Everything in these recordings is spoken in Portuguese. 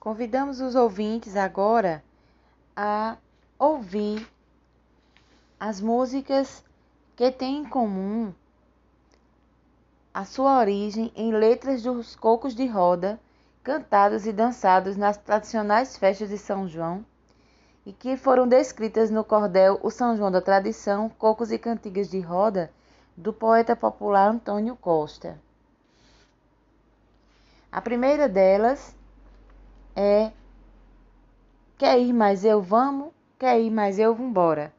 Convidamos os ouvintes agora a ouvir as músicas que têm em comum a sua origem em letras dos cocos de roda cantados e dançados nas tradicionais festas de São João e que foram descritas no cordel O São João da Tradição, Cocos e Cantigas de Roda, do poeta popular Antônio Costa. A primeira delas é Quer ir mais eu vamos, quer ir mais eu vambora,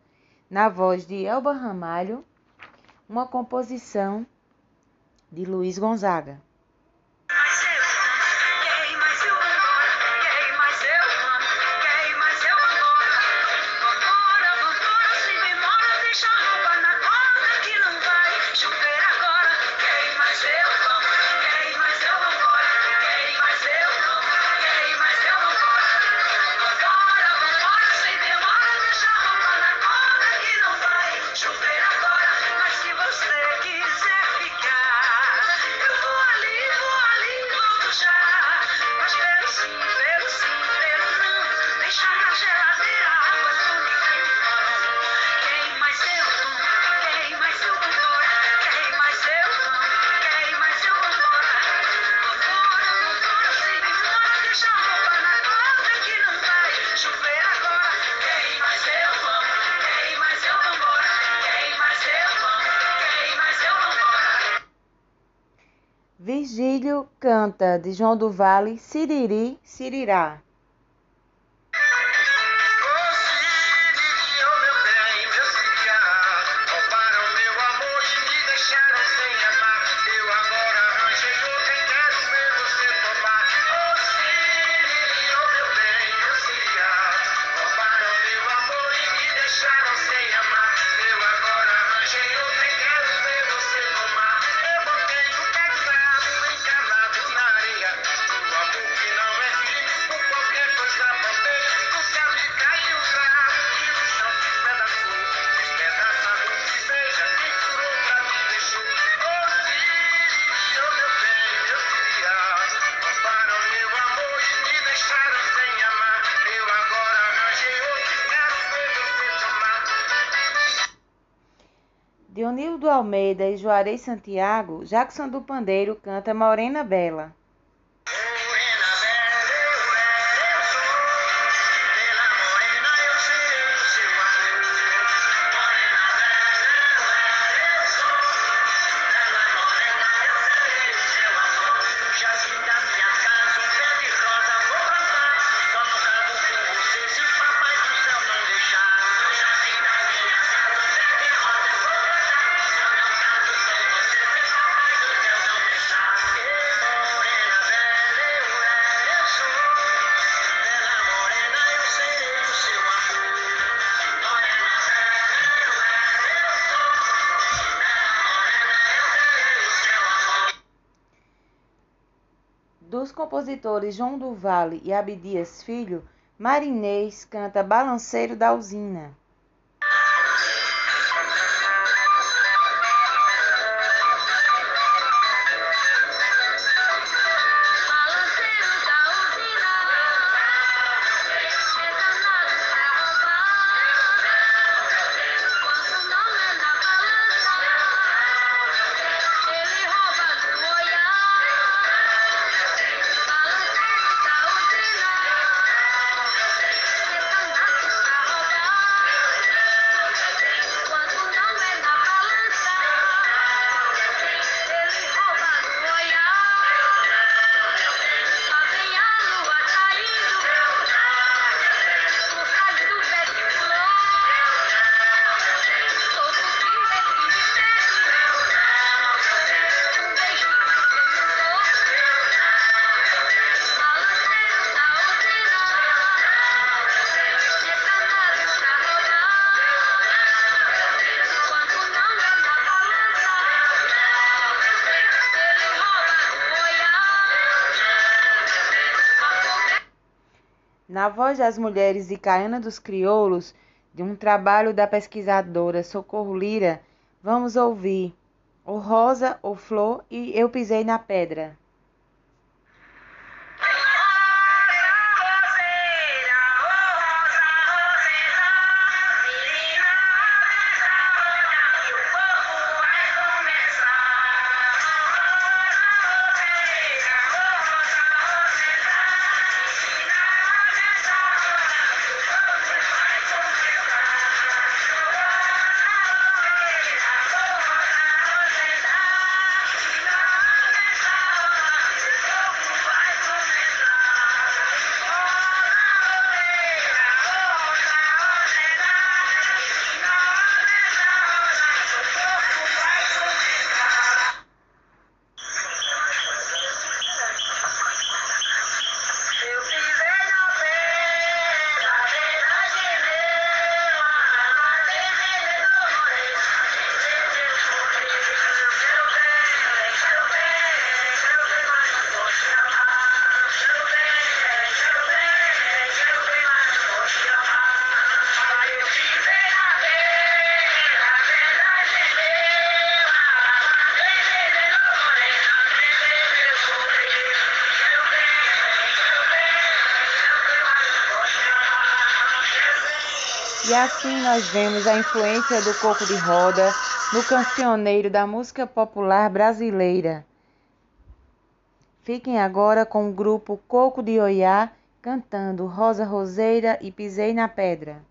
na voz de Elba Ramalho, uma composição de Luiz Gonzaga. Virgílio canta de João do Vale, Siriri, Sirirá. Dionildo Almeida e Juarez Santiago, Jackson do Pandeiro canta Morena Bela. Dos compositores João do Vale e Abdias Filho, Marinês canta Balanceiro da Usina. Na voz das mulheres de Caiana dos Crioulos, de um trabalho da pesquisadora Socorro Lira, vamos ouvir O Rosa, o Flor e Eu Pisei na Pedra. E assim nós vemos a influência do coco de roda no cancioneiro da música popular brasileira. Fiquem agora com o grupo Coco de Oiá cantando Rosa Roseira e Pisei na Pedra.